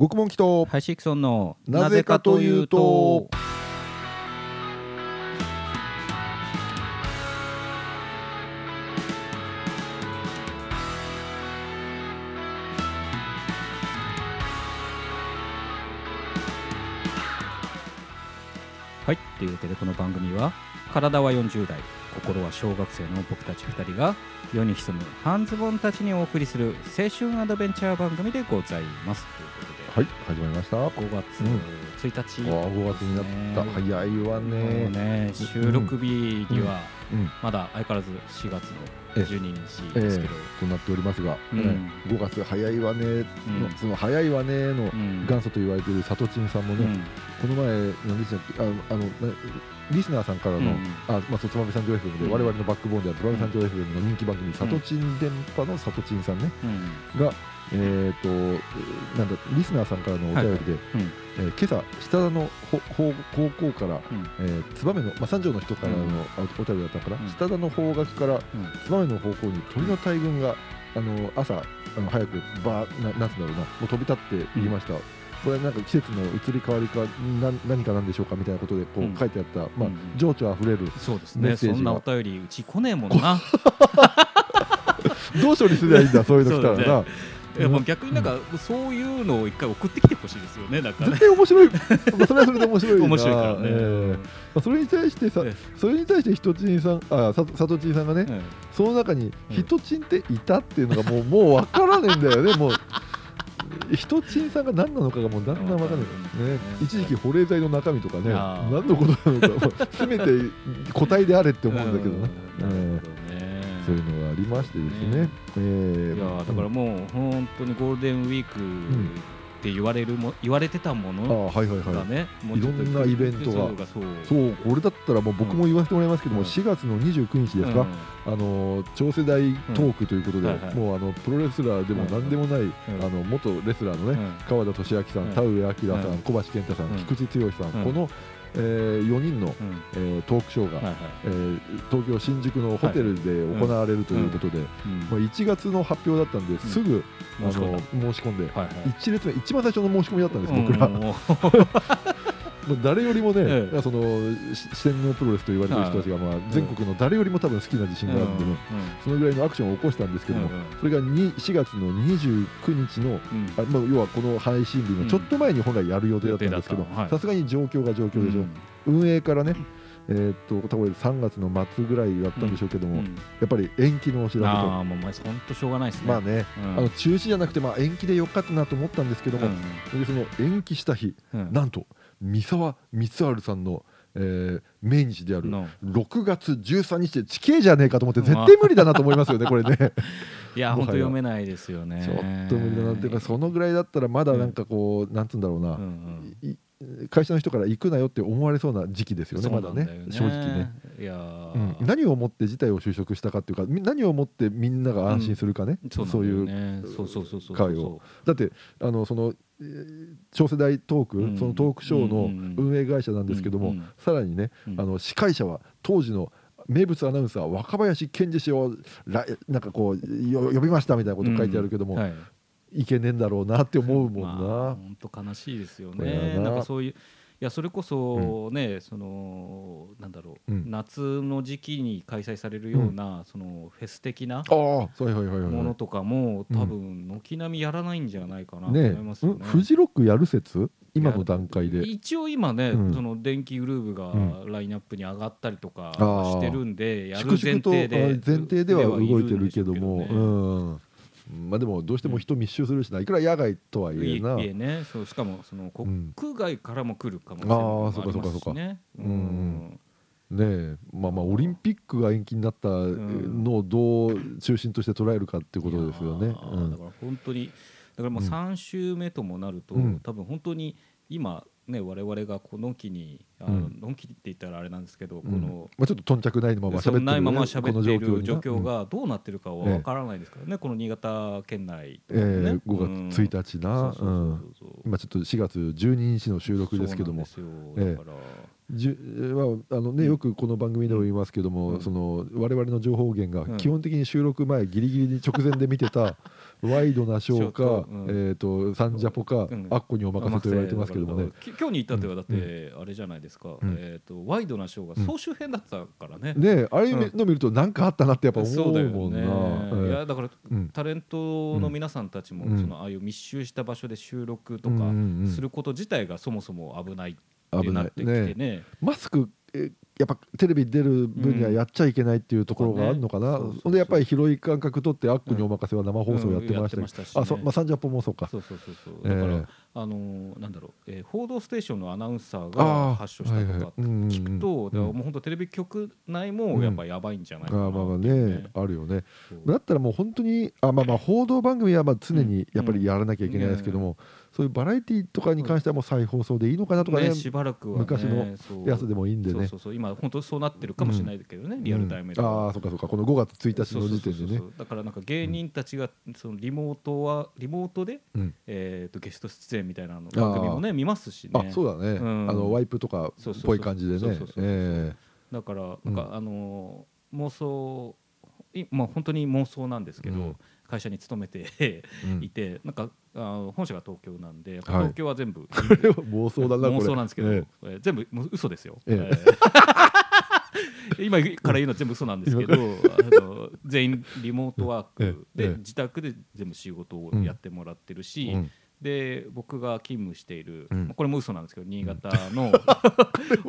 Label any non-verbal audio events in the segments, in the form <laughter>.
獄門祈祷ハイシクソンのなぜかというと。はいというわけでこの番組は体は40代心は小学生の僕たち2人が世に潜む半ズボンたちにお送りする青春アドベンチャー番組でございますはい始まりました。あ5月うん。1日、5月になった、ね。早いわね。ね収録日にはうん。まだ相変わらず4月の12日えですけど、となっておりますが、うん。ね5月早いわね。の、うん。その早いわねのうん。元祖と言われているさとちんさんもね、うん。この前何でしたっけ？あのあのなリスナーさんからの、うん。あまあ、つばめ三条 FM で、うん。我々のバックボーンであるつばめ三条 FM の人気番組、さとちん電波のさとちんさん。ねうん。が、えー、となんだリスナーさんからのお便りで、うん。えー今朝下田のほほ高校から、うん。えー、燕の、まあ、三条の人からの、お便りだったから、うん。下田の方角からうん。燕の方向に鳥の大群があの朝あの早くバーななんつうんだろうなもう飛び立っていきました、これなんか季節の移り変わりかな何かなんでしょうかみたいなことでこううん。書いてあった、まあうん情緒あふれるそうですメッセージが。ねそんなお便りうち来ねえもんな。<laughs> どう処理すればいいんだそういうの来たらな、やもう逆になんかそういうのを一回送ってきてほしいですよねなんかね。絶対面白い。ま <laughs> あそれはそれで面白いな。面白いからね、ええ。まあ、それに対してさえそれに対してひとちんさんあささとちんさんがね、うんその中にうん。ひとちんっていたっていうのがもう <laughs> もう分からねえんだよね。もうひとちんさんが何なのかがもうだんだん分かんない。ね。一時期保冷剤の中身とかね。何のことなのかせめて個体であれって思うんだけどな、そういうのがありましてですね。ねええいやだからもう本当にゴールデンウィークって言われるも言われてたもあのあはいはいはい。いろんなイベントが。そうがそう。そうこれだったらもう僕も言わせてもらいますけども、うん。4月の29日ですか、あの超世代トークということで、うん。はいはい。もうあのプロレスラーでも何でもない、ん。あの元レスラーのね、うん。川田俊明さん、うん。田上明さん、うん。小橋健太さん、うん。菊池剛さん、うん。この、え4人の、うん。えートークショーが、はいはい。えー東京・新宿のホテルで行われるということで、うん。まあ、1月の発表だったんで、すぐ、あ申し込んだの申し込んで、はいはい。一列目、一番最初の申し込みだったんです、僕ら。誰よりもね、ええ。そのし四天王プロレスと言われてる人たちが、まあ、全国の誰よりも多分好きな自信があるんでね、そのぐらいのアクションを起こしたんですけども、それがに4月の29日の、あまあ、要はこの配信日のちょっと前に本来やる予定だったんですけどさすがに状況が状況でしょ、運営からね、えーっと多分3月の末ぐらいだったんでしょうけども、やっぱり延期のお知らせと。ああもうまあ本当しょうがないですね。まあね、うん。あの中止じゃなくて、まあ、延期でよかったなと思ったんですけども、でその延期した日、うんうん。なんと三沢光晴さんの、えー命日であるの。6月13日で地形じゃねえかと思って絶対無理だなと思いますよねこれね。<laughs> いや本当読めないですよね。ちょっと無理だなっていうかそのぐらいだったらまだなんかこう、なんつうんだろうな、会社の人から行くなよって思われそうな時期ですよねまだね。正直ね、いやうん。ー何をもって事態を就職したかっていうかみ何をもってみんなが安心するかね、そうそういうなんだよね。そうそうそうそう会を。だってあのその、えー超世代トーク、うん。そのトークショーの運営会社なんですけども、さらにね、うん。あの司会者は当時の名物アナウンサー若林健二氏をらなんかこうよ呼びましたみたいなこと書いてあるけども、はい。いけねえんだろうなって思うもんな、まあ本当悲しいですよね。はな。なんかそういういやそれこそね、そのなんだろう、うん。夏の時期に開催されるような、そのフェス的なものとかも、うん。多分軒並みやらないんじゃないかなとね思いますよね。うん。フジロックやる説？今の段階で。一応今ね、うん。その電気グルーヴがうラインナップに上がったりとかしてるんでやる前提であ前提では動いてるけども、まあでもどうしても人密集するしないくら野外とはいえな、いえね。そうしかもそのうん。国外からも来るかもしれないあーのもそうかそうかそうか。うん。ねえ。まあまあオリンピックが延期になったんのをどう中心として捉えるかっていうことですよね。いやーだから本当にだからもう3週目ともなると、うん。多分本当に今ね我々がこの期にあの、うん。のんきって言ったらあれなんですけど、うん。このまあ、ちょっと頓着ないまま喋ってる、ね、ないまま喋っている状況うんがどうなってるかはわからないですからね、この新潟県内とかえね、ー、5月1日な、今ちょっと4月12日の収録ですけども。だから、じゅまああのね、うん。よくこの番組でも言いますけども、うん。その我々の情報源うん。が基本的に収録前ギリギリに直前で見てた <laughs> ワイドなショーか、えっ、とサンジャポか、うん。アッコにお任せと言われてますけどもね。き今日に至ってはだってあれじゃないですか、うん。えっ、とワイドなショーが総集編だったからね。ねあれうんの見ると何かあったなってやっぱ思そうだようもんな。いやだからうん。タレントの皆さんたちも、うん。そのああいう密集した場所で収録とかすること自体がそもそも危ないって危ないなってきてね。ね。マスクえやっぱテレビ出る分にはやっちゃいけないっていうところがあるのかな、うん。そうそうそうほんでやっぱり広い間隔取ってアッコにお任せは生放送やってましたけど、うんやってましたしね。あそまあサンジャポもそうか。そうそうそうそう。えだから、えあのーなんだろう、えー報道ステーションのアナウンサーが発症したとかはいはい。うんうんうん聞くと、だからうんもう本当テレビ局内もやっぱやばいんじゃないかなあーまあまあねあるよね。だったらもう本当にあまあまあ報道番組はまあ常にやっぱりやらなきゃいけないですけども、そういうバラエティとかに関してはもう再放送でいいのかなとかねね、しばらくは、ね、昔のやつでもいいんでね。そうそうそう。今本当そうなってるかもしれないけどね、リアルタイムでうんは、ああそうかそうか。この5月1日の時点でね。だからなんか芸人たちがそのリモートはリモートで、うん。えー、とゲスト出演みたいなの番組もね見ますしね。あそうだね、うん。あのワイプとかっぽい感じでね。だからなんか、あのー妄想いまあ本当に妄想なんですけど、うん。会社に勤めていてなんかあの本社が東京なんで東京は全部、は <laughs> 妄想だな妄想なんですけど、ええ。ー全部嘘ですよ、ええ。えー <laughs> 今から言うのは全部嘘なんですけどあの全員リモートワークで、ええ。自宅で全部仕事をやってもらってるし、えうんで僕が勤務している、うん。まあこれも嘘なんですけど新潟の、<laughs>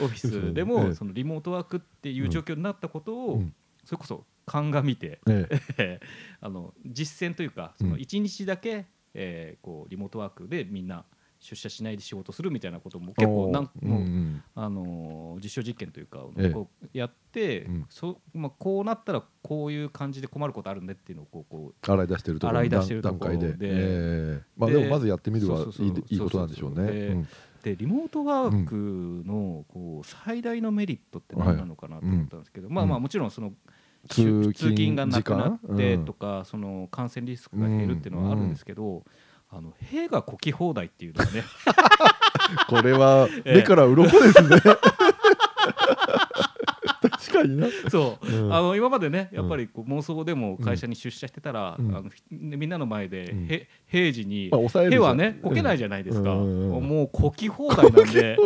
オフィスでも、ええ。そのリモートワークっていう状況になったことを、うん。それこそ鑑みて、ええ。<laughs> あの実践というかそうん。の1日だけ、えーこうリモートワークでみんな出社しないで仕事するみたいなことも結構なんうんもううん。あのー実証実験というか、ええ。こうやって、うん。そまあ、こうなったらこういう感じで困ることあるねっていうのをこうこう洗い出してるところ洗い出してると段ころで。階で。ええ。まあででもまずやってみるはいいいいことなんでしょうね。うん。でリモートワークのこう最大のメリットって何なのかなと思ったんですけど、まあまあもちろんその通勤がなくなってとか、その感染リスクが減るっていうのはあるんですけど、あの兵がこき放題っていうのはね。<laughs> これは <laughs> ええ。目から鱗ですね。<laughs> 確かにな。そう、うん。あの今までねやっぱりこう妄想でも会社に出社してたら、うん。あのひみんなの前で、うん。へ平時に、まあ兵はねこけないじゃないですか、もうこき放題なんで。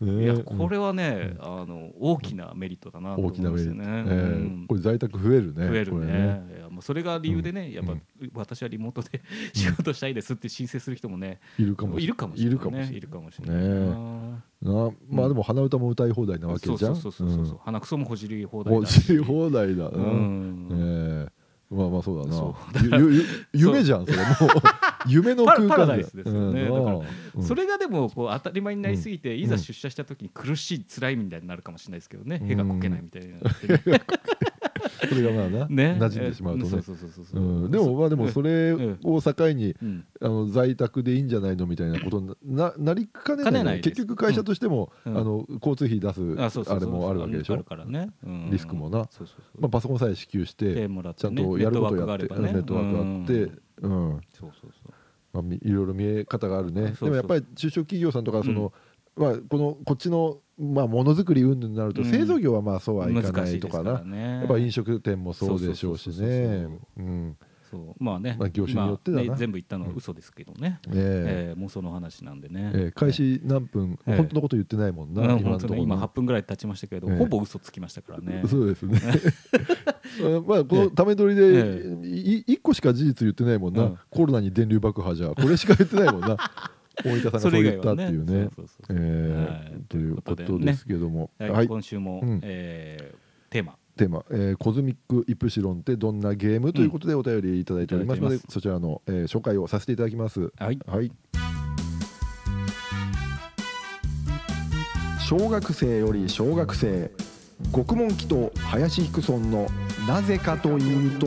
ね。いやこれはね、あの大きなメリットだなと思大きなメリット、うん。ですよね。これ在宅増えるね。増えるね。もうそれが理由でね、やっぱ、うん。私はリモートで <laughs> 仕事したいですって申請する人もね、いるかもしれない、ね、いるかもしれないいるかもしれないねななまあでも鼻歌も歌い放題なわけじゃん。そうそうそうそうそう、鼻くそもほじり放題だほじり放題だうな、ん。ええ。まあまあそうだそな <laughs> 夢じゃんそれもう夢の空間パラだダイスですよね。だからうん。それがでもこう当たり前になりすぎて、ん。いざ出社した時に苦しい辛いみたいになるかもしれないですけどね、うん。屁がこけないみたいな、<laughs> それがまあな、ね馴染んでしまうとね、でもまあでもそれを境に、うん。あの在宅でいいんじゃないのみたいなことにななりかねない,、結局会社としても、うん。あの交通費出すあれもあるわけでしょ？リスクもな。まあ、パソコンさえ支給してちゃんねとやることやってネットワークがあって、うん。そうそうそうまあ、みいろいろ見え方があるね。でもやっぱり中小企業さんとかその、まあ、このこっちのまあものづくり云々になると、うん。製造業はまあそうはいか難ないとからな、ね。やっぱ飲食店もそうでしょうしねそう。まあね、まあ業種によってだね全部言ったのは嘘ですけどね、ええ。ー妄想の話なんでね、えええ開始何分、ええ。本当のこと言ってないもんな、うん今のね今ところな8分ぐらい経ちましたけど、ええ。ほぼ嘘つきましたからね。<laughs> そうですね。あ <laughs> まあこのため撮りで、えい一個しか事実言ってないもんな、うん。コロナに電流爆破じゃこれしか言ってないもんな。<laughs> 大分さんがそう言ったっていうね。ということですけども、はい。はい、今週も、うん。えーテーマテーマ、えーコズミックイプシロンってどんなゲームということでお便りいただいておりますので、いただいてます。そちらの、えー紹介をさせていただきます。はい。はい。小学生より小学生獄門祈祷林彦村のなぜかというと。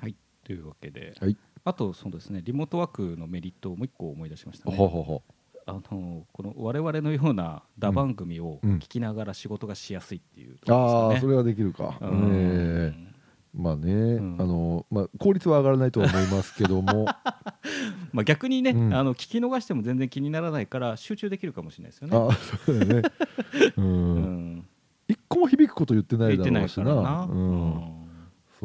はい。というわけで、はい。あとそうですねリモートワークのメリットをもう一個思い出しましたね。ほほほあのこの我々のような打番組をうん。聞きながら仕事がしやすいっていうところああ。それはできるか、うん。ええまあね、ん。あのまあ効率は上がらないとは思いますけども。<laughs> まあ逆にね、うん。あの聞き逃しても全然気にならないから集中できるかもしれないですよね。あそうだよね。うん、<laughs> うん。一個も響くこと言ってないだろうしな。なうん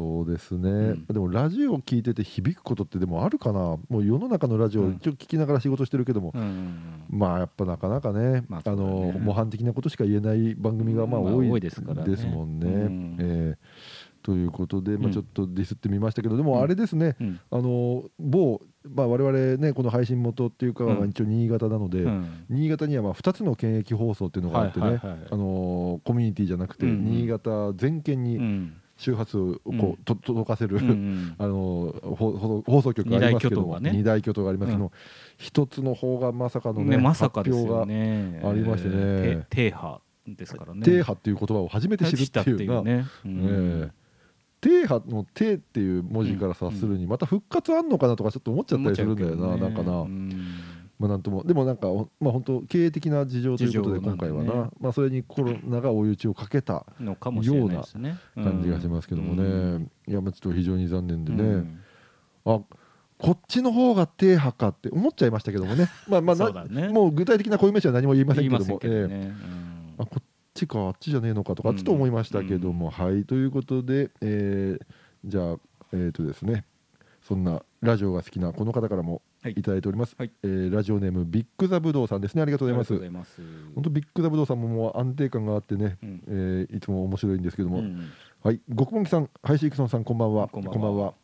そうですね、ん。でもラジオ聞いてて響くことってでもあるかな？もう世の中のラジオうん。一応聞きながら仕事してるけども、うんうんまあやっぱなかなかね,、あまあね。の模範的なことしか言えない番組がまあまあ多い,、ですからね。ですもんね。うん。えーということで、まあ、うん。ちょっとディスってみましたけど、でうん。もあれですね、うん。あの某、まあ、我々ねこの配信元っていうか、一応新潟なので、うん。新潟にはまあ2つの県域放送っていうのがあってね、はいはいはいあのコミュニティじゃなくて、うん新潟全県うにん周波数をこう、うん。と届かせる、<laughs> あの放送局がありますけども。二大巨頭がありますけども、一つの方がまさかのねねまさかね。ありましてね。停波ですからね。停波っていう言葉を初めて知るっていうな。ね。うん。ええ停波の「停」っていう文字から察するにまた復活あんのかなとかちょっと思っちゃったりするんだよな、なんかな、まあなんとも。でもなんかほまあ本当経営的な事情ということで今回はな、まあそれにコロナが追い打ちをかけたのかもしれな感じがしますけどもね、うん。いやまあちょっと非常に残念でね、うん。あこっちの方が停波かって思っちゃいましたけどもね。まあまあね。もう具体的な固有名詞は何も言いませんけども。あこっちかあっちじゃねえのかとかちょっと思いましたけども、はいということで、えーじゃあえっ、とですね。そんなラジオが好きなこの方からもはい。いただいております、はい。えーラジオネームビッグザブドウさんですね。ありがとうございます。本当ビッグザブドウさんももう安定感があってね、うん。えーいつも面白いんですけども、うんはい。極本木さんハイシークソンさんこんばんは。こんばんは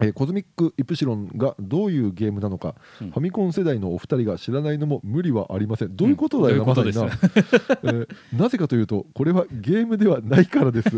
えーコズミックイプシロンがどういうゲームなのか、うん。ファミコン世代のお二人が知らないのも無理はありません。どういうことだよ、うんまさにな、<laughs> えーなぜかというとこれはゲームではないからです、<laughs>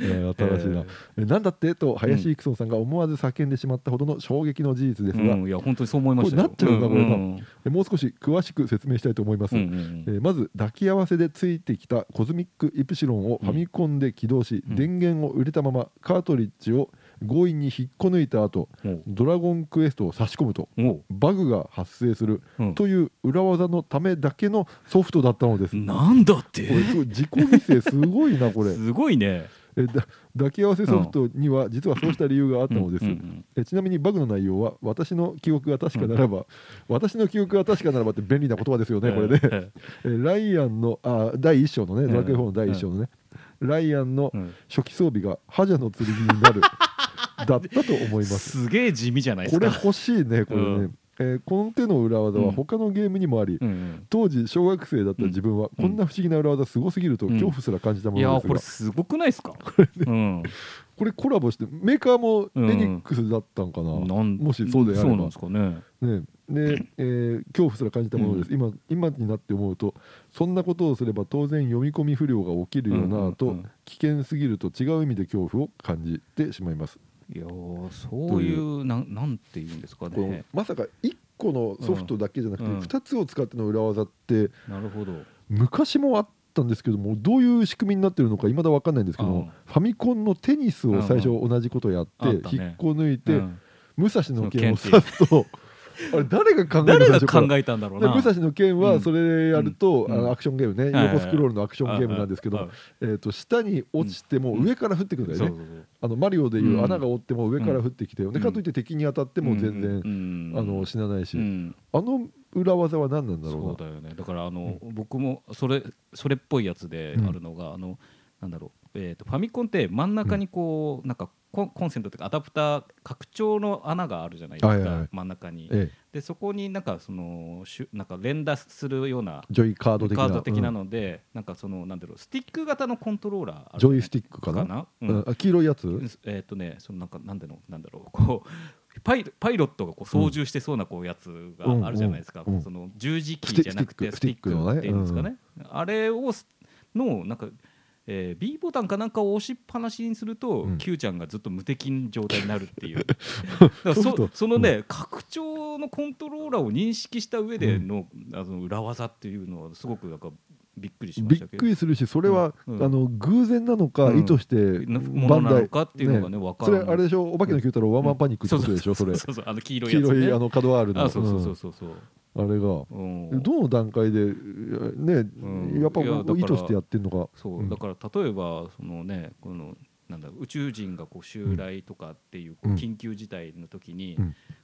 えー新しいな、えー。なんだって？と林育ンさんが思わず叫んでしまったほどの衝撃の事実ですが、うん。いや本当にそう思いましたなっちゃうなこれなうんえーもう少し詳しく説明したいと思います、うんうんえーまず抱き合わせでついてきたコズミックイプシロンをファミコンで起動し、うん。電源を入れたままカートリッジを強引に引っこ抜いた後う。んドラゴンクエストを差し込むとバグが発生するうん。という裏技のためだけのソフトだったのです。こなんだって。れすごい自己犠牲すごいなこれ。<laughs> すごいね。えだ抱き合わせソフトには実はそうした理由があったのです、えちなみにバグの内容は私の記憶が確かならば、<laughs> 私の記憶が確かならばって便利な言葉ですよねこれね、ええ。ライアンのあ第1章のねドラクエ4の第1章のね、ライアンの初期装備が覇者の剣になる。<laughs> だったと思います。すげえ地味じゃないですか。これ欲しいねこれね、うん。えーこの手の裏技は他のゲームにもあり、うんうん。当時小学生だった自分はうんこんな不思議な裏技すごすぎるとうん。恐怖すら感じたものですが、これすごくないですか？うんこれコラボしてメーカーもうん。エニックスだったんかな、なんもしそうであれば。そうなんですかね。ね。で、えー恐怖すら感じたものです、今今になって思うとそんなことをすれば当然読み込み不良が起きるよなと、うんうんうん。危険すぎると違う意味で恐怖を感じてしまいます、いやーそういうなんなんていうんですかね。まさか1個のソフトだけじゃなくてうん。2つを使っての裏技ってなるほど。昔もあったんですけどもどういう仕組みになってるのか未だ分かんないんですけどファミコンのテニスを最初同じことやって、引っこ抜いて、うん。武蔵の剣を刺すと。<laughs> あれ誰が考えた誰が最初から考えたんだろうな。で武蔵の剣うん。はそれやると、うん。あのアクションゲームね、横スクロールのアクションゲームなんですけど、はいえー、と下に落ちてもうん。上から降ってくるんだよね、あのマリオでいううん。穴が折っても上から降ってきて、んでかといって敵に当たっても全然、うん。あの死なないし、うん。あの裏技は何なんだろうな。そうだよね。だからあの、僕もそれそれっぽいやつであるのが、あのなんだろう、えー、とファミコンって真ん中にこう、なんかコンコンセントというかアダプター拡張の穴があるじゃないですか、はいはいはい。真ん中に、ええ、でそこになんかそのしゅなんか連打するようなジョイカード的な。カード的なうんので、なんかそのなんだろうスティック型のコントローラージョイスティックかな？うんうん。あ黄色いやつ、えっ、とねそのなんかなんでのなんだろうこうパイパイロットがこう操縦してそうなこうやつがあるじゃないですか、その十字キーじゃなくてスティックっていうんですかね、あれをすのなんか、えー B ボタンかなんかを押しっぱなしにすると、うん。Q ちゃんがずっと無敵状態になるっていう。<laughs> だそそのね、拡張のコントローラーを認識した上での,、あの裏技っていうのはすごくなんかびっくりしまびっしたけど。くりするしそれは、うんあの偶然なのか、うん。意図してなものなのかっていうのがね分かそらない。れあれでしょ？お化けの九太郎ワンマンパニックってことでしょ、それ。そうそうあの黄色いね、色いあの角ワールの。あそうそうそうそうそう、う。んあれが。うん。どの段階でね、ん。やっぱ意図してやってんのか。そう、うんだから例えばそのねこのなんだ宇宙人がこう襲来とかっていうこう緊急事態の時に、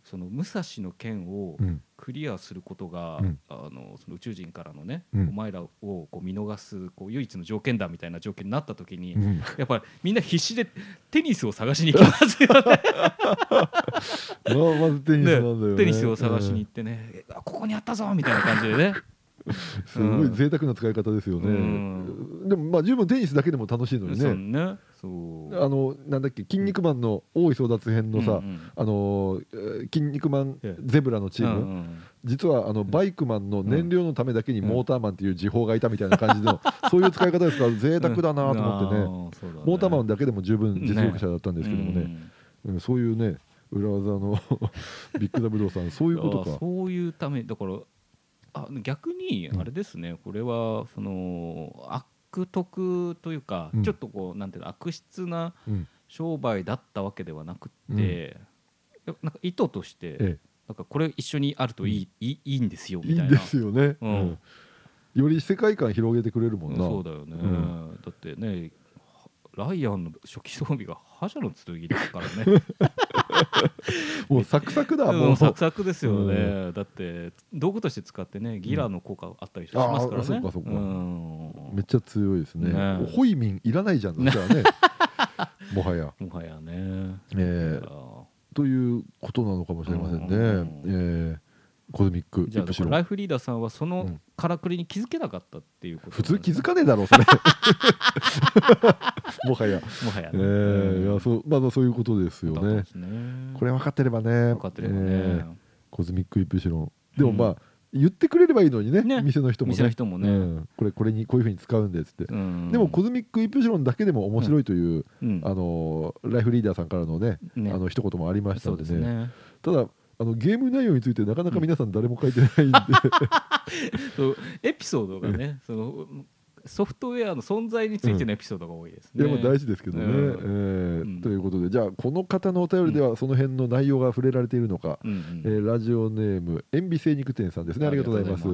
その武蔵の剣をクリアすることが、あのその宇宙人からのね、お前らをこう見逃すこう唯一の条件だみたいな条件になった時に、やっぱりみんな必死でテニスを探しに行きますよね。<laughs> テニスを探しに行ってね、ここにあったぞみたいな感じでね <laughs> すごい贅沢な使い方ですよね、うん、でもまあ十分テニスだけでも楽しいのにね。ね。あのなんだっけ「筋肉マン」の大井争奪編のさ、うんうん、あのキン肉マンゼブラのチーム、うんうん、実はあのバイクマンの燃料のためだけにモーターマンっていう超人がいたみたいな感じの、<laughs> そういう使い方ですから贅沢だなと思ってね,、モーターマンだけでも十分実力者だったんですけどもね、うん、そういうね裏技の <laughs> ビッグザブローさんそういうことか。そういうためだからあ逆にあれですね、うん、これはその悪徳というか、うん、ちょっとこうなんていうの悪質な商売だったわけではなくて、うん、なんか意図として、ええ、なんかこれ一緒にあるといい,、いいいんですよみたいな。いいですよね。うん。より世界観広げてくれるもんな。そうだよね。だってねライアンの初期装備が覇者の剣ですからね <laughs> もうサクサクだもう、サクサクですよね、うん、だって道具として使ってねギラの効果あったりしますからね、そうかそうか、うん、めっちゃ強いですね。ね。ホイミンいらないじゃん、ね、<laughs> もはや。もはやね。えー、ということなのかもしれませんね、えーコズミックじゃあライフリーダーさんはそのからくりに気づけなかったっていうこと、普通気づかねえだろうそれ。<laughs> もはや。もはや、ね、えー、いやそうまだそういうことですよね、ね、これ分かってればね。分かってればね、えー、コズミックイプシロン。でもまあ、うん言ってくれればいいのにね、ね、店の人もね。もね、うん、これこれにこういうふうに使うんでっつって、うん、でもコズミックイプシロンだけでも面白いという、うん、あのライフリーダーさんからのねね。あの一言もありましたのでね、ね、ただあのゲーム内容についてなかなか皆さん誰も書いてないんで。<laughs> そうエピソードがねそのソフトウェアの存在についてのエピソードが多いですね。いや大事ですけどね、うん。えー、ということでじゃあこの方のお便りではその辺の内容が触れられているのか、うん、えー、ラジオネーム塩ビ精肉店さんですね。ありがとうございます。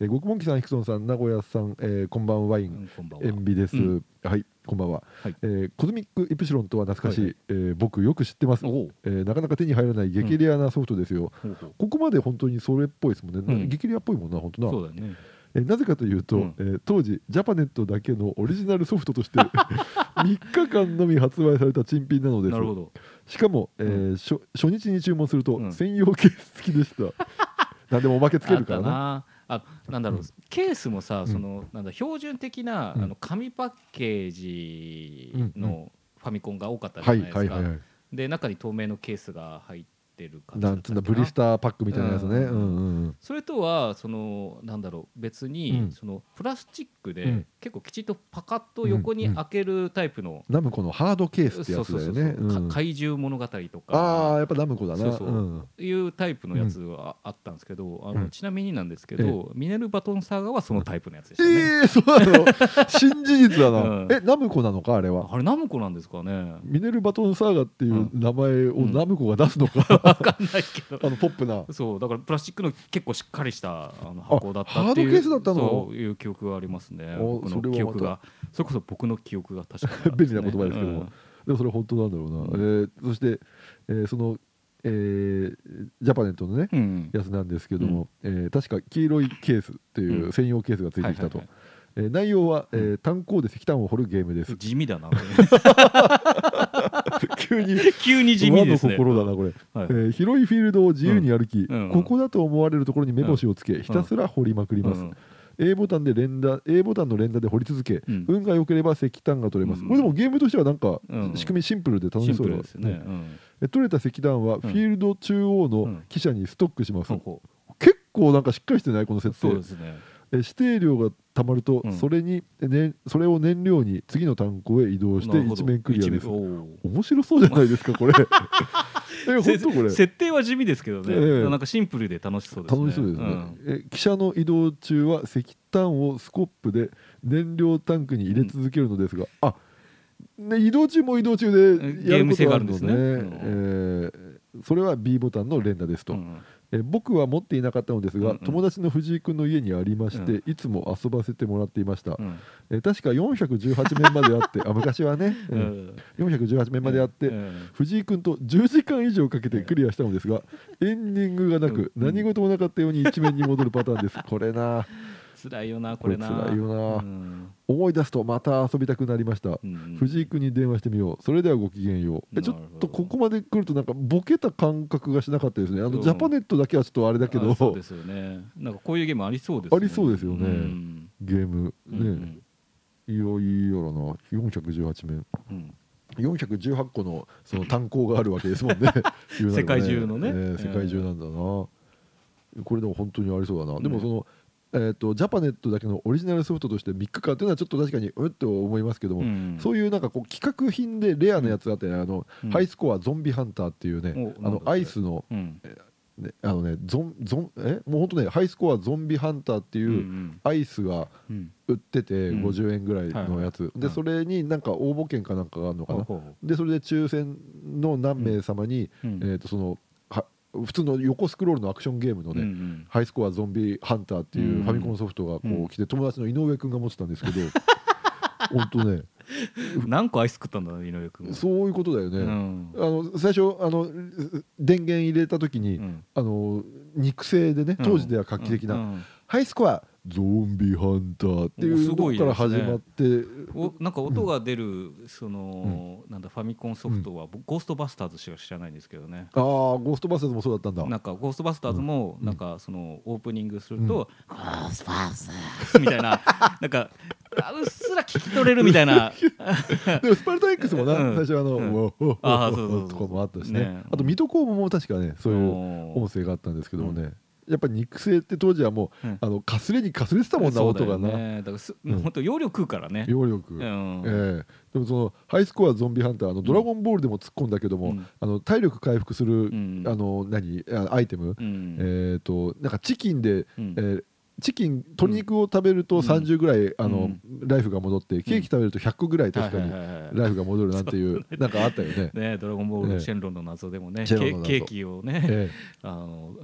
えー、極門記さんヒクソンさん名古屋さん、えー、こんばんワイン、塩ビです、はいこんばんは、はい、えー、コズミックイプシロンとは懐かしい、はい、えー、僕よく知ってます、えー、なかなか手に入らない激レアなソフトですよ、うん、ここまで本当にそれっぽいですもんね、うん、激レアっぽいもんな本当な。そうだねえなぜかというと、うん、えー、当時ジャパネットだけのオリジナルソフトとして <laughs> 3日間のみ発売された珍品なのです。しかも、えー、うん、初初日に注文すると、専用ケース付きでした。<laughs> 何でもおまけつけるからな。あな。んだろう、うん、ケースもさその、なんだ標準的な、あの紙パッケージのファミコンが多かったじゃないですか。で中に透明のケースが入ってる感じなんつうんだブリスターパックみたいなやつね、それとはそのなんだろう別に、そのプラスチックで、結構きちっとパカッと横に開けるタイプの、ナムコのハードケースってやつだよね。怪獣物語とか。ああやっぱナムコだな。そうそう、いうタイプのやつはあったんですけど、あのちなみになんですけど、ミネルバトンサーガはそのタイプのやつでしたね。ええそうなの。新事実だな、<laughs> えナムコなのかあれは？あれナムコなんですかね。ミネルバトンサーガっていう名前をナムコが出すのか、分かんないけど。あのポップな。そうだからプラスチックの結構しっかりしたあの箱だったっていうハードケースだったの？そういう記憶がありますね。僕の記憶が。それこそ僕の記憶が確かに、ね、<laughs> 便利な言葉ですけども、うん、でもそれ本当なんだろうな、うん、えー、そして、えー、そのえー、ジャパネットのね、うん、やつなんですけども、うん、えー、確か黄色いケースっていう専用ケースがついてきたと、えー、内容は、えー、炭鉱で石炭を掘るゲームです。地味だな <laughs> 急に急に地味ですね。心だなこれ、はい、えー、広いフィールドを自由に歩き、うん、ここだと思われるところに目星をつけ、ひたすら掘りまくります、うん。A ボタンで連打 A ボタンの連打で掘り続け、うん、運が良ければ石炭が取れます、うん、これでもゲームとしてはなんか、仕組みシンプルで楽しそう。ですね、ね取れた石炭はフィールド中央の汽車にストックします、結構なんかしっかりしてないこの設定。ね。指定量がたまると、それに、ね、それを燃料に次の炭鉱へ移動して一面クリアです。面白そうじゃないですかこれ。<laughs> え本当これ。設定は地味ですけどね、えー、なんかシンプルで楽しそうですね。楽しそうですね、うん、え汽車の移動中は石炭をスコップで燃料タンクに入れ続けるのですが、うん、あね、移動中も移動中でやることがあるんですね、うん、えー、それは B ボタンの連打ですと、うんえー僕は持っていなかったのですが、うんうん。友達の藤井君の家にありまして、ういつも遊ばせてもらっていました、うん。えー確か418面まであって <laughs> あ昔はね、ううん。ん418面まであって、うん。藤井君と10時間以上かけてクリアしたのですがエンディングがなくうん。何事もなかったように一面に戻るパターンです。これな。<laughs> 辛いよなこれな。辛いよな。うん思い出すとまた遊びたくなりました。うん藤井君に電話してみよう。それではごきげんよう。えちょっとここまで来るとなんかボケた感覚がしなかったですね。あの、うん。ジャパネットだけはちょっとあれだけど。あそうですよね。なんかこういうゲームありそうですありそうですよね。うん。ゲーム。うんね、いやいいやろな。418面。うん。418個のその単行があるわけですもんね。<laughs> いうのが世界中のね。ええ世界中なんだな、これでも本当にありそうだな、うんでもそのえー、とジャパネットだけのオリジナルソフトとして3日間っていうのはちょっと確かにうんって思いますけども、うん。そういうなんかこう企画品でレアなやつがあって、あのうん。ハイスコアゾンビハンターっていうね、あのアイスの、うん。ね、あのねゾンゾンえもう本当ねハイスコアゾンビハンターっていううんアイスがうん。売っててうん。50円ぐらいのやつ、ではい。それになんか応募券かなんかがあるのかな、でそれで抽選の何名様に、えー、とそのは普通の横スクロールのアクションゲームのね、うんうん。ハイスコアゾンビハンターっていうファミコンソフトがこう来て友達の井上君が持ってたんですけど <laughs> 本当ね。何個アイス食ったんだ井上君は。そういうことだよね、うん。あの最初あの電源入れた時に、うん。あの肉声でね当時では画期的な、ハイスコアゾンビハンターっていうから始まって、おなんか音が出るそのなんだファミコンソフトは僕ゴーストバスターズしか知らないんですけどね。ああゴーストバスターズもそうだったんだ。なんかゴーストバスターズもうん。なんかそのオープニングすると「ゴーストバス!ターズ」みたいななんかあうっすら聞き取れるみたいな。<laughs> でもスパルタン X もな、うん。最初あの、うん。あとかもあったしね。ね。あと水戸黄門も確かねそういうお音声があったんですけどもね、やっぱり肉声って当時はもう、うん。あのかすれにかすれてたもんな音がな、ねだからすうん。本当容量食うからね。揚力、う。ん。ええ。でもそのハイスコアゾンビハンターあのドラゴンボールでも突っ込んだけども、うん。あの体力回復する、うん。あの何あアイテム、うん。えっ、となんかチキンで、うん。えーチキン鶏肉を食べるとうん。30ぐらい、あのうん。ライフが戻ってケーキ食べると100個ぐらい確かにライフが戻るなんていうなんかあったよね。ね、ドラゴンボールシェンロンの謎でもね、ケケーキをね、えあの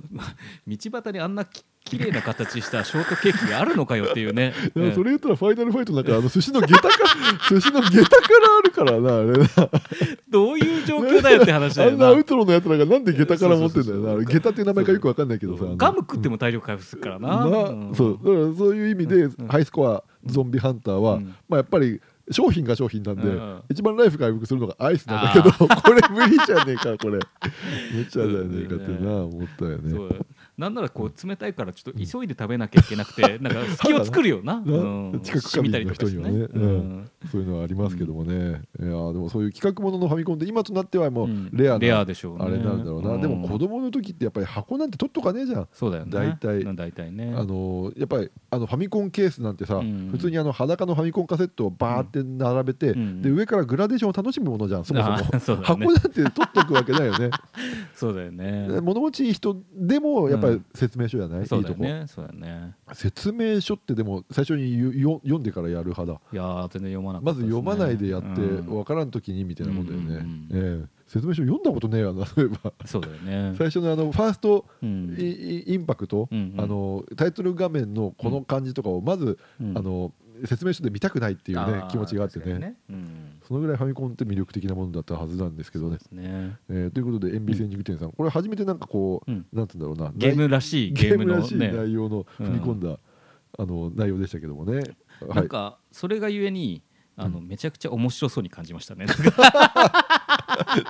道端にあんなき綺麗な形したショートケーキがあるのかよっていうね。<laughs> それ言ったらファイナルファイトなんかあの寿司の下駄か <laughs> 寿司の下駄からあるからなあれな。<laughs> どういう状況だよって話だよな。あんなアウ。トロのやつらがなんで下駄から持ってんだよな。下駄っていう名前かよくわかんないけどさ。ガム食っても体力回復するからな。なうん。そう。だからそういう意味で、うん。ハイスコアゾンビハンターは、うん。まあ、やっぱり商品が商品なんで、うん。一番ライフ回復するのがアイスなんだけどこれ無理じゃねえかこれ。無茶じゃねえかってな思ったよね。なんならこう冷たいからちょっと急いで食べなきゃいけなくて、<laughs> なんか隙を作るよな。なうん近く過敏の人にはね染みたりとかしてうん。そういうのはありますけどもね、いやーでもそういう企画もののファミコンって今となってはもううん。レアな、レアでしょうね。あれなんだろうな、ん。でも子供の時ってやっぱり箱なんて取っとかねえじゃん。そうだよね。大体。うん大体ね。あのーやっぱりあのファミコンケースなんてさ、うん。普通にあの裸のファミコンカセットをバーって並べて、うん。で上からグラデーションを楽しむものじゃんそもそも、箱なんて取っとくわけないよね。<laughs> そうだよね。物持ちいい人でもやっぱり説明書じゃない、そういいとこ、だよね。そうだよね。説明書ってでも最初によよ読んでからやる派だ。いやー全然読まなかまず読まないでやってうん。分からん時にみたいなもんだよね、うんうんええ。説明書読んだことねえわなそういえば。そうだよね。最初のあのファーストうん。インパクト、うんうん。あのタイトル画面のこの感じとかをまず、うん。あの説明書で見たくないっていうね気持ちがあってね。にうん。そのぐらいファミコンって魅力的なものだったはずなんですけどね。ね。えーということで塩ビ精肉店さん、これ初めてなんかこう、うん。なんて言うんだろうなゲームらしいゲゲームらしいね。内容の踏み込んだ、あの内容でしたけどもね、はいなんかそれがゆえにあのめちゃくちゃ面白そうに感じましたね。<laughs>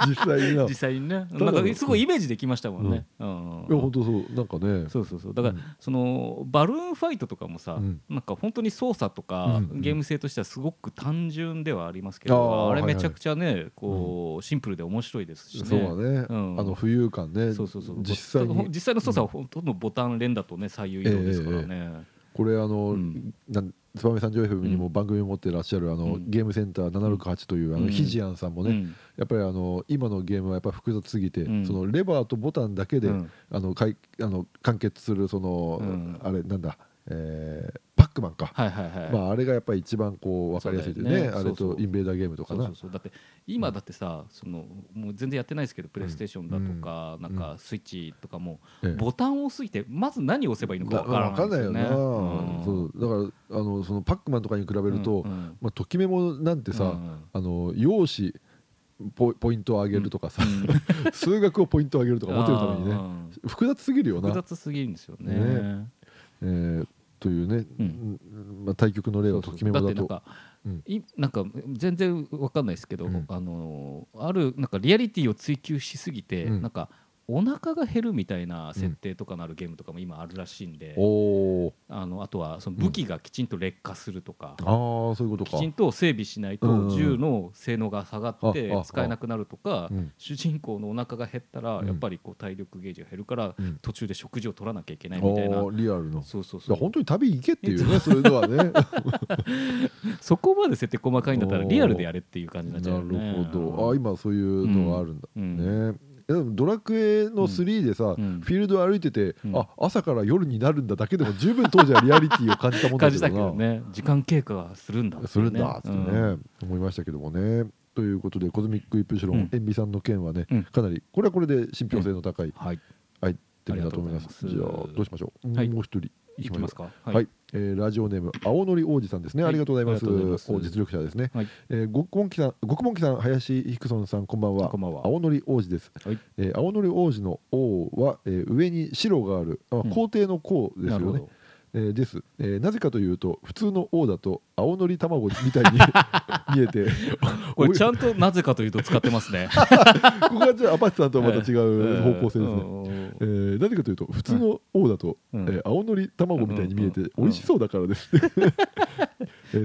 実際にな。実際にね。だなんかすごいイメージできましたもんね。うん。いや本当そう。なんかね。そうそうそう。だから、うん。そのバルーンファイトとかもさ、うん。なんか本当に操作とか、うん。うん。ゲーム性としてはすごく単純ではありますけあどあれーはいはい。めちゃくちゃねこう、シンプルで面白いですしね。そうだね、うん。あの浮遊感ね。そうそうそう。実際に。実際の操作はほとんどボタン連打とね左右移動ですからね、これあの、うん。なん燕三条 FM にも番組を持ってらっしゃるあの、うん。ゲームセンター768というあの、うん。ヒジアンさんもね、うん。やっぱりあの今のゲームはやっぱ複雑すぎて、うん。そのレバーとボタンだけで、うん。あのかいあの完結するその、うん。あれなんだ、えーパックマンか、はいはいはい。まあ、あれがやっぱり一番こう分かりやすいでね。ね。あれとインベーダーゲームとかな。そうそうだって今だってさ、そのもう全然やってないですけどプレイステーションだとか、なんかスイッチとかも、ええ。ボタンを押すぎてまず何を押せばいいのかわからないよね。うん。そう。だからあのそのパックマンとかに比べると、まあ、ときメモなんてさ、うんあの用紙ポポイントを上げるとかさ、うん。<laughs> 数学をポイントを上げるとか持てるためにね。うん。複雑すぎるよな。複、雑すぎるんですよね。ね。えーというね、うん。まあ、対局の例はときメモだと。だってなんか、うん。いなんか全然わかんないですけど、うん。あのあるなんかリアリティを追求しすぎて、うん。なんかお腹が減るみたいな設定とかのあるゲームとかも今あるらしいんで、おおあのあとはその武器がきちんと劣化するとか、ああそういうことか。きちんと整備しないうんうんと銃の性能が下がって使えなくなるとかうん。主人公のお腹が減ったらうん。やっぱりこう体力ゲージが減るからうん。途中で食事を取らなきゃいけないみたいな。リアルのそうそうそう。本当に旅行けっていうねそういうのはね。<laughs> そこまで設定細かいんだったらリアルでやれっていう感じになっちゃうよね。なるほど。あ今そういうのがあるんだ、うん。ねドラクエの3でさ、うん。フィールド歩いてて、うん。あ朝から夜になるんだだけでも十分当時はリアリティを感じたもんだ感じたけどなね。時間経過がするんだね。するんだってね、うん思いましたけどもね。ということでコズミックイプシロン、うん。塩ビさんの件はね、うん。かなりこれはこれで信憑性の高いはい。点だと思います。じゃあどうしましょう、はい。もう一人いきますか？ははい、えーラジオネーム青のり王子さんですね、はい。ありがとうございます。実力者ですね、はい。えー、極門記さん極門記さん林ヒクソンさんこんばんは。こんばんは。青のり王子です、はい。えー青のり王子の王は、えー上に白がある。あん。皇帝の皇ですよね、えーです、えーなぜかというと普通の王だと青のり卵みたいに <laughs> 見えて。これちゃんとなぜかというと使ってますね。<laughs> ここがじゃあアパッチさんとはまた違う <laughs> 方向性ですね、ねえーなぜかというと普通の王だと、うん。えー青のり卵みたいに見えてうん美味しそうだからです、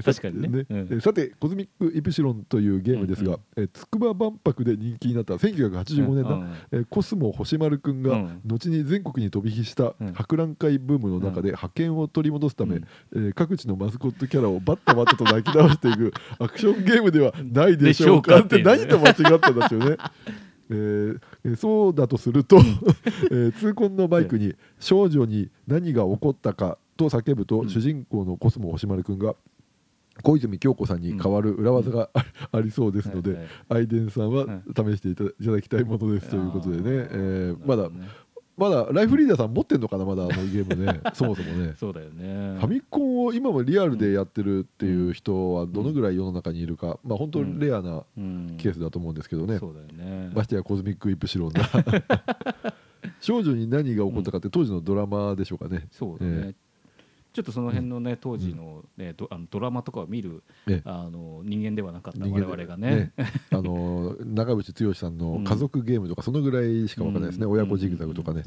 確かにね。うん。えーさてコズミックイプシロンというゲームですが、えー筑波万博で人気になった1985年の、えーコスモ星丸くんが、うん。後に全国に飛び火したうん。博覧会ブームの中で覇権を取り戻すため、うん。えー各地のマスコットキャラをバッタバッタと泣き直していく <laughs> アクションゲームではないでしょうか。って何と間違ったんだっちゅうね。<laughs> えーえーそうだとすると、<laughs> えー痛恨のバイクに少女に何が起こったかと叫ぶと、うん。主人公のコスモ星丸くんが小泉京子さんに代わる裏技があありそうですので、アイデンさんはうん試していただきたいものですということでね、えーまだまだライフリーダーさん持ってんのかなまだあの <laughs> ゲームねそもそもね。そうだよね。ファミコンを今もリアルでやってるっていう人はどのぐらい世の中にいるか、まあ本当レアなうん。ケースだと思うんですけどね、そうだよね。ましてやコズミックイプシロンだ少女に何が起こったかって当時のドラマでしょうかね、そうだね、ちょっとその辺のね当時の,、ねドあのドラマとかを見る、ええ。あの人間ではなかった我々がね。あの長渕剛さんの家族ゲームとかそのぐらいしかわからないですね、うん。親子ジグザグとかね、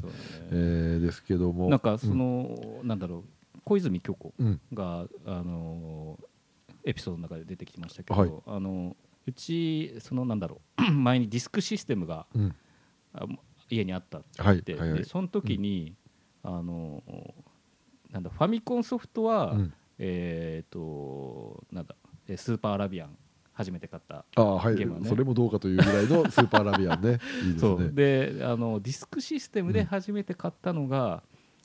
えーですけども。なんかその、なんだろう小泉京子うん。が、あのエピソードの中で出てきてましたけど、はい。あのうちそのなんだろう <clears throat> 前にディスクシステムが家にあったってはい言って、はいはいでその時に、あのなんだファミコンソフトは、うん。えっ、となんだえスーパーアラビアン初めて買ったああはい、ゲームはね。それもどうかというぐらいの <laughs> スーパーラビアンね。いいですそう。ねであのディスクシステムで初めて買ったのが、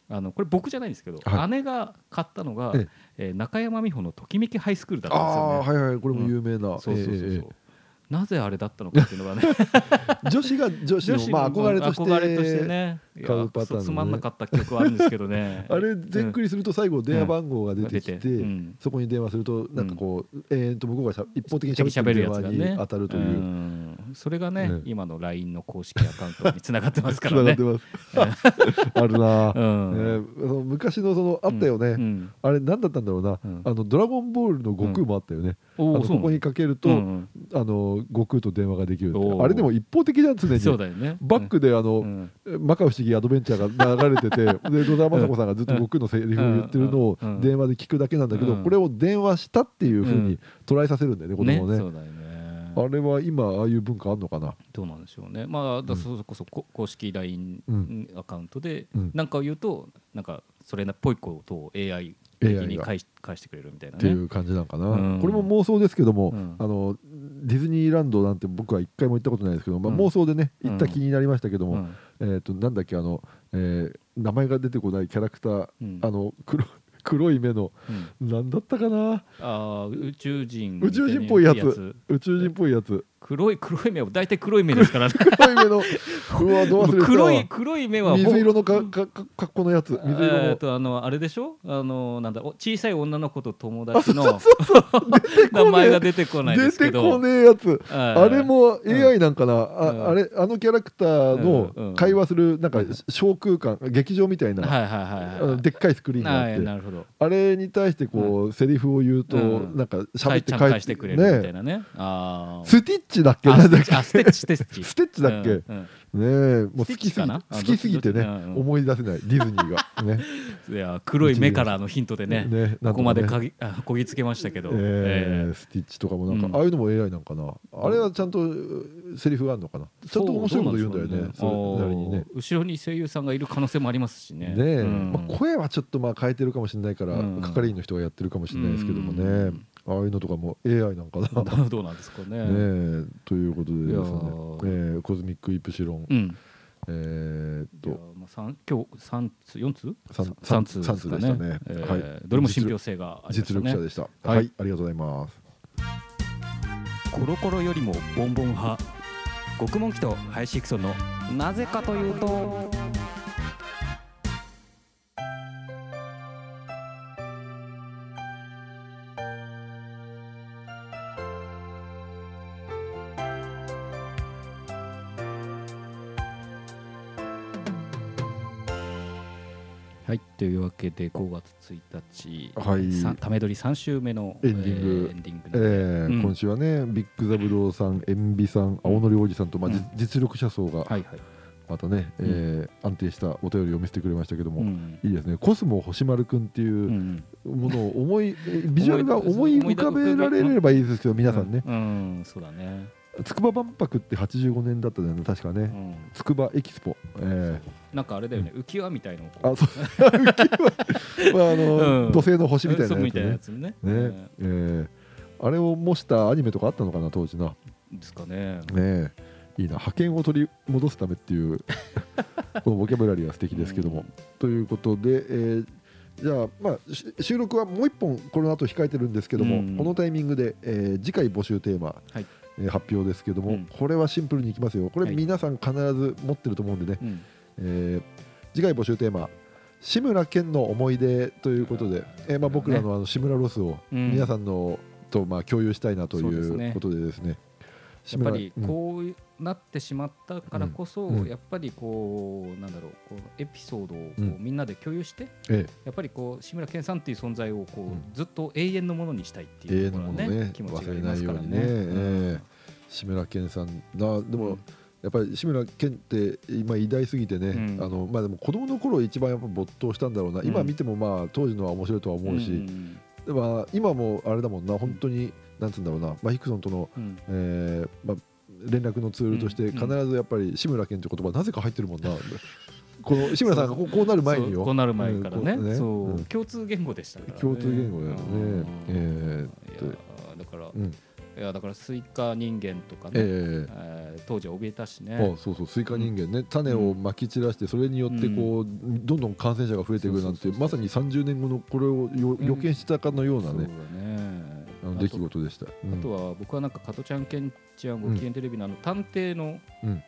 あのこれ僕じゃないんですけど、はい。姉が買ったのが、ええ。ー中山美穂のときめきハイスクールだったんですあよね。あはいはい。これも有名な、そうそうそうそう、ええええなぜあれだったのかっていうのがね。<laughs> 女子が女子のまあ憧れとして憧れとしてね。買うパターンのね。つまんなかった記憶はあるんですけどね。<laughs> あれ全クリすると最後電話番号が出てきて、うん。そこに電話するとなんかこう、えー、と向こうがしゃ一方的に喋ってる電話に当たるという。うんそれがね、ね。今の LINE の公式アカウントにつながってますからね。あるな、<laughs> うん。え昔のそのあったよね、うん。あれ何だったんだろうな、うん。あのドラゴンボールの悟空もあったよね、あのおーそうここにかけると、うんあの悟空と電話ができるあれでも一方的じゃん常うんにそうだよね。バックであの、うん。摩訶不思議アドベンチャーが流れてて <laughs> で野沢雅子さんがずっと悟空のセリフを言ってるのをうん。電話で聞くだけなんだけど、うん。これを電話したっていうふうに捉えさせるんだよね子供をねそうだよねあれは今ああいう文化あんのかな？どうなんでしょうね。まあだうん。それこそこ公式 LINE うん。アカウントでうん。なんかを言うとなんかそれっぽいことを AI に返し返してくれるみたいなね。っていう感じなんかな、うん。これも妄想ですけども、うん。あのディズニーランドなんて僕は一回も行ったことないですけど、まあ、うん。妄想でね行った気になりましたけども、うん。えー、となんだっけあの、えー名前が出てこないキャラクター、うん。あの黒黒い目の、うん、なんだったかな？あ宇宙人宇宙人っぽいやつ。宇宙人っぽいやつ黒い <laughs> 黒い目は大体黒い目ですからね。黒い目の <laughs> うわどう忘れ黒い黒い目は水色のかかか格好のやつ。水色の。えー、とあのあれでしょ？あのなんだ小さい女の子と友達の名前が出てこないですけど。出てこねえやつ。あれも AI なんかな、ああれあのキャラクターの会話するなんか小空間劇場みたいな、でっかいスクリーンがあって。なるほど。あれに対してこう、セリフを言うと、なんか喋って返してくれるみたいなね。あスティッチだっけ？ステッチステッチステッチ。<laughs> だっけ、ねえもう好きすぎ好きすぎてね思い出せないディズニーが。ね。<laughs> いや黒い目からのヒントでねねここまでかぎ <laughs> あこぎつけましたけど、えー、スティッチとかもなんか、ああいうのも AI なんかな。あれはちゃんとセリフがあるのかな？ちょっと面白いこと言うんだよねそれなりにね。後ろに声優さんがいる可能性もありますしね。ね、まあ、声はちょっとまあ変えてるかもしれないから、係員の人がやってるかもしれないですけどもね、ああいうのとかも AI なんかなどうなんですかね。ねということでですね、えー、コズミックイプシロン、うん、えー、っと。まあ三今日三通四通三三通三通でしたね、えー、はい。どれも信憑性がありました、ね、実力者でした、はい、はい、ありがとうございます。コロコロよりもボンボン派。極門機とハイシクソンのなぜかというとで5月1日、はい、ため撮り3週目のエンディング,、えー、エンディングえー、うん、今週はねビッグザブローさん、エンビさん、青のりおじさんと、まあ、うん、実力者層が、はいはい。またね、うん、えー、安定したお便りを見せてくれましたけども、うん、いいですね。コスモ星丸くんっていうものを思い、ビジュアルが思い浮かべられればいいですけど皆さんね、うん、そうだね。筑波万博って85年だったんだよね確かね、筑波エキスポ、えー、なんかあれだよね、浮き輪みたいのあそう。<laughs> 浮き輪、まああの土星の星みたいなやつね。ね、ええあれを模したアニメとかあったのかな当時な。ですかね。ねいいな。派遣を取り戻すためっていう <laughs> このボキャブラリーは素敵ですけども、ということで、えー、じゃあ、まあ、収録はもう一本この後控えてるんですけども、このタイミングで、えー、次回募集テーマ、はい。えー、発表ですけども、うん、これはシンプルにいきますよ。これ皆さん必ず持ってると思うんでね、はい、えー、次回募集テーマ志村けんの思い出ということで、えーまあ、僕らのあの志村ロスを皆さんのとまあ共有したいなということでですね、やっぱりこうなってしまったからこそ、うん、やっぱりこうなんだろうこうエピソードをこう、みんなで共有して、やっぱりこう志村けんさんっていう存在をこう、ずっと永遠のものにしたいっていうところねね気持ちがありますからね。ね。えー、志村けんさん。だでも、やっぱり志村けんって今偉大すぎてね、うん、あのまあでも子供の頃一番やっぱ没頭したんだろうな、うん、今見てもまあ当時のは面白いとは思うし、うん、でも今もあれだもんな本当になんつうんだろうな、まあ、ヒクソンとの、うん、えー、まあ、連絡のツールとして必ずやっぱり志村けんという言葉なぜか入ってるもんな。<laughs> この志村さんがこうなる前によ。こうなる前からね。ね、そう、共通言語でしたから、ね、共通言語だよね、えー、だから、うん。いやだからスイカ人間とかね、えー、えー、当時は怯えたしね。あそうそうスイカ人間ね、うん、種をまき散らしてそれによってこう、うん、どんどん感染者が増えていくなんてまさに30年後のこれをよ、予見したかのようなね,、あの出来事でした。あとは僕はなんか加トちゃんけんちゃんご機嫌テレビのあの探偵の、うん。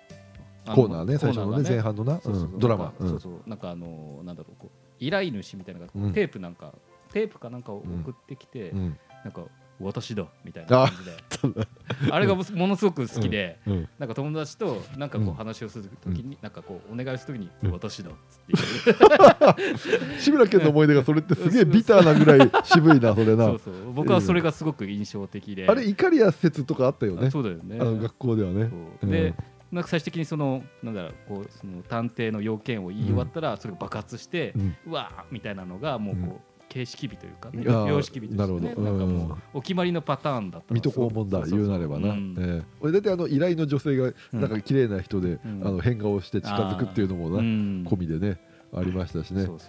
コーナーね最初のね前半のな。ドラマ。そうそう。なんかあのなんだろうこう依頼主みたいなテープなんかテープかなんかを送ってきてなんか私だみたいな感じで。あれがものすごく好きで、なんか友達となんかこう話をするときに、なんかこうお願いするときに、私だっつって <laughs> 志村けんの思い出がそれってすげえビターなぐらい渋いなそれな。そうそう。僕はそれがすごく印象的で、あれ怒りや説とかあったよね。そうだよね。あの学校ではね。で、なんか最終的にそのなんだろうこうその探偵の要件を言い終わったらそれが爆発して、うわーみたいなのがもうこう、形式美というか、ね、様式美として、ね、なんかもうお決まりのパターンだった水戸黄門だ言うなればな、うん。えー、俺大体あの依頼の女性がなんか綺麗な人で、うん、あの変顔して近づくっていうのもな、うん、込みでねありましたしね。そうそうそう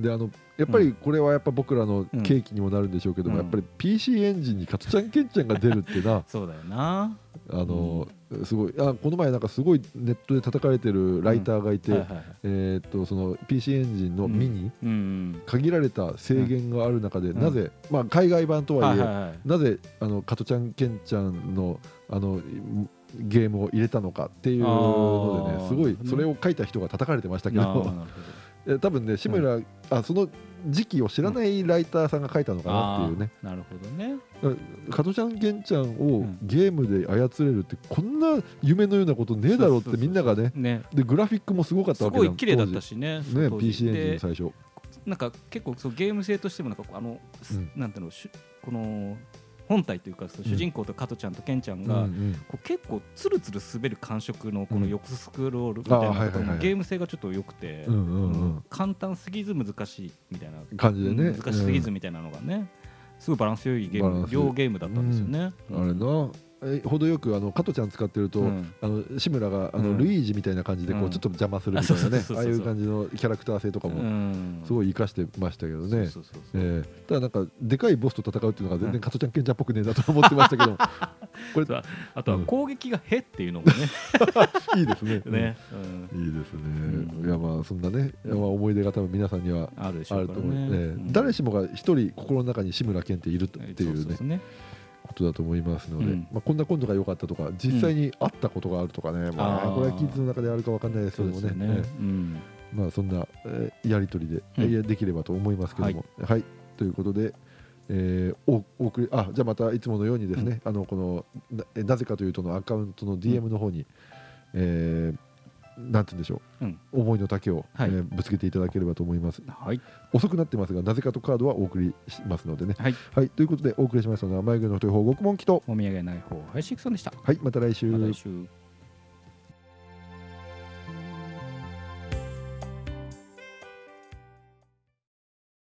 であのやっぱりこれはやっぱ僕らのうん。契機にもなるんでしょうけども、うん。やっぱり PC エンジンに加トちゃんケンちゃんが出るってな <laughs> そうだよな。あの、すごいあこの前なんかすごいネットで叩かれてるライターがいて、はいはいはいえーっとその PC エンジンのミニ、うん限られた制限がある中で、うん。なぜ、まあ、海外版とはいえ、はいはいはいなぜあの加トちゃんケンちゃんのあのゲームを入れたのかっていうのでねすごいねそれを書いた人が叩かれてましたけど。<laughs> 多分ね志村、あその時期を知らないライターさんが書いたのかなっていうね、なるほどね。加トちゃんケンちゃんをん。ゲームで操れるってこんな夢のようなことねえだろうってみんながね。ね。でグラフィックもすごかったすわけじゃん。ごい綺麗だった当しね。時ね PC エンジンで最初。なんか結構そうゲーム性としてもなんかあの、うん。なんていうのしこの本体というかそう主人公と加トちゃんとケンちゃんが、こう結構つるつる滑る感触のこの横スクロールみたいなころもゲーム性がちょっと良くて、簡単すぎず難しいみたいな。感じでね。難しすぎずみたいなのがね、すごいバランス良いゲーム両ゲームだったんですよね。あれな。え程よくあの加トちゃん使ってると、うん。あの志村があの、うん。ルイージみたいな感じでこう、うん。ちょっと邪魔するみたいなね <laughs> あああいう感じのキャラクター性とかうもん。すごい活かしてましたけどね、ただなんかでかいボスと戦うっていうのが全然加トちゃんケンちゃんっぽくねえなと思ってましたけど <laughs> これあとは攻撃がへっていうのもね。<laughs> いいですね。ね、うん。うんいいですね、うん。いやまあそんなね、まあ、思い出が多分皆さんにはあると思う、えーうん。誰しもが一人心の中に志村けんっているっていうね。ことだと思いますので、うん。まあ、こんな今度が良かったとか実際にあったことがあるとかね、まあ、あー。これはキッズの中であるかわかんないですけどもね。ね。まあ、そんな、えーやり取りで、うん。えーできればと思いますけども、はい。ということで、えーおお送りあじゃあまたいつものようにですね、あのこのなぜかというとのアカウントの DM の方に、えーなんて言うんでしょう、うん。思いの丈を、はい。えーぶつけていただければと思います。はい。遅くなってますがなぜかとカードはお送りしますのでね。はい。はい。ということでお送りしましたのは眉毛の太い方極問記と。お土産ない方、はい、シクソンでした。はい。また来週。また来週。